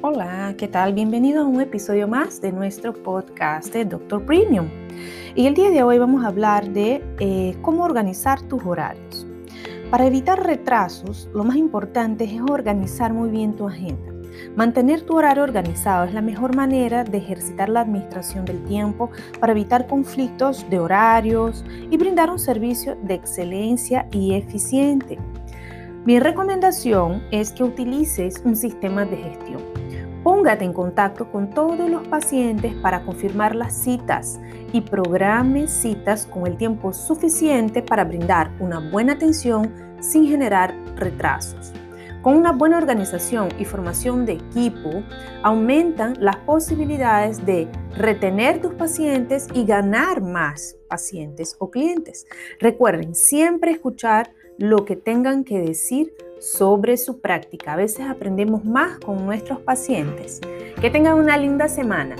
Hola, ¿qué tal? Bienvenido a un episodio más de nuestro podcast de Doctor Premium. Y el día de hoy vamos a hablar de eh, cómo organizar tus horarios. Para evitar retrasos, lo más importante es organizar muy bien tu agenda. Mantener tu horario organizado es la mejor manera de ejercitar la administración del tiempo para evitar conflictos de horarios y brindar un servicio de excelencia y eficiente. Mi recomendación es que utilices un sistema de gestión. Póngate en contacto con todos los pacientes para confirmar las citas y programe citas con el tiempo suficiente para brindar una buena atención sin generar retrasos. Con una buena organización y formación de equipo, aumentan las posibilidades de retener tus pacientes y ganar más pacientes o clientes. Recuerden siempre escuchar lo que tengan que decir sobre su práctica. A veces aprendemos más con nuestros pacientes. Que tengan una linda semana.